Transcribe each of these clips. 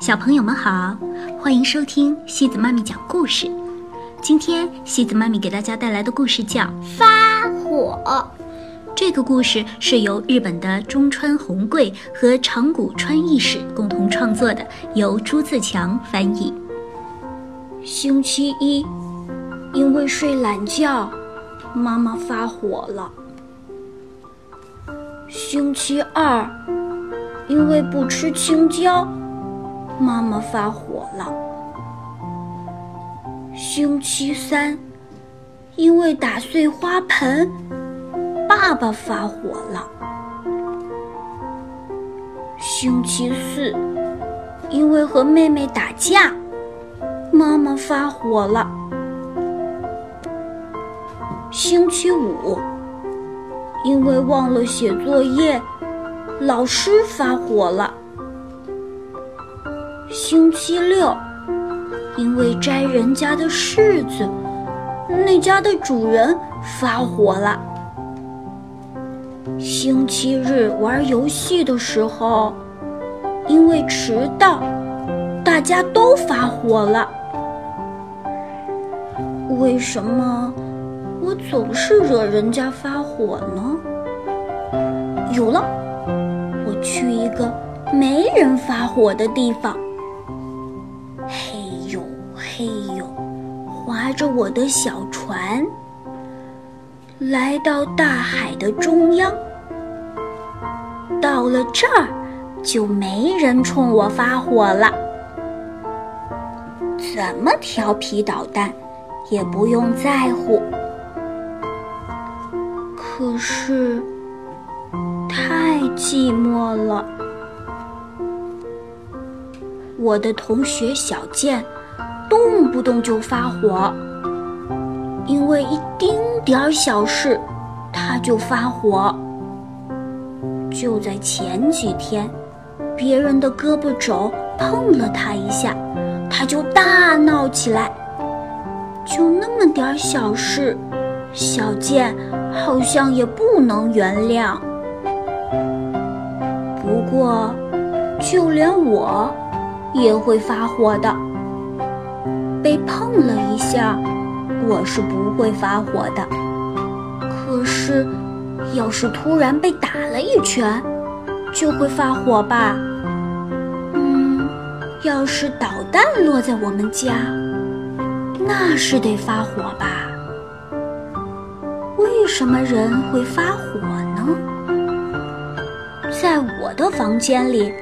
小朋友们好，欢迎收听西子妈咪讲故事。今天西子妈咪给大家带来的故事叫《发火》。这个故事是由日本的中川宏贵和长谷川义史共同创作的，由朱自强翻译。星期一，因为睡懒觉，妈妈发火了。星期二，因为不吃青椒。妈妈发火了。星期三，因为打碎花盆，爸爸发火了。星期四，因为和妹妹打架，妈妈发火了。星期五，因为忘了写作业，老师发火了。星期六，因为摘人家的柿子，那家的主人发火了。星期日玩游戏的时候，因为迟到，大家都发火了。为什么我总是惹人家发火呢？有了，我去一个没人发火的地方。划着我的小船，来到大海的中央。到了这儿，就没人冲我发火了。怎么调皮捣蛋，也不用在乎。可是，太寂寞了。我的同学小健。动不动就发火，因为一丁点儿小事，他就发火。就在前几天，别人的胳膊肘碰了他一下，他就大闹起来。就那么点儿小事，小健好像也不能原谅。不过，就连我也会发火的。被碰了一下，我是不会发火的。可是，要是突然被打了一拳，就会发火吧？嗯，要是导弹落在我们家，那是得发火吧？为什么人会发火呢？在我的房间里，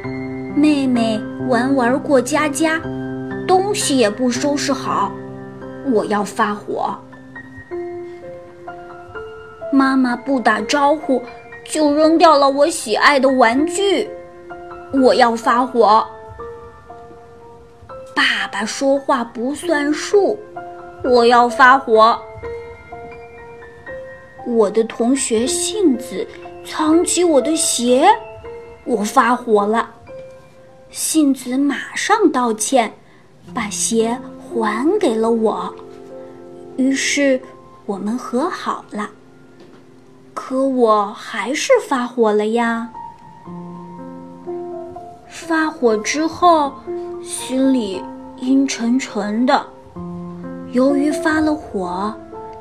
妹妹玩玩过家家。东西也不收拾好，我要发火。妈妈不打招呼就扔掉了我喜爱的玩具，我要发火。爸爸说话不算数，我要发火。我的同学杏子藏起我的鞋，我发火了。杏子马上道歉。把鞋还给了我，于是我们和好了。可我还是发火了呀！发火之后，心里阴沉沉的。由于发了火，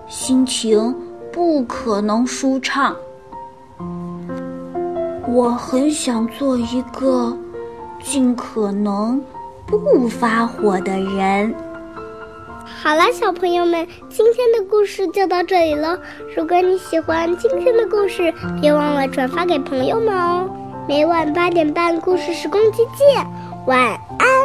心情不可能舒畅。我很想做一个尽可能。不发火的人。好了，小朋友们，今天的故事就到这里了。如果你喜欢今天的故事，别忘了转发给朋友们哦。每晚八点半，故事时光机见，晚安。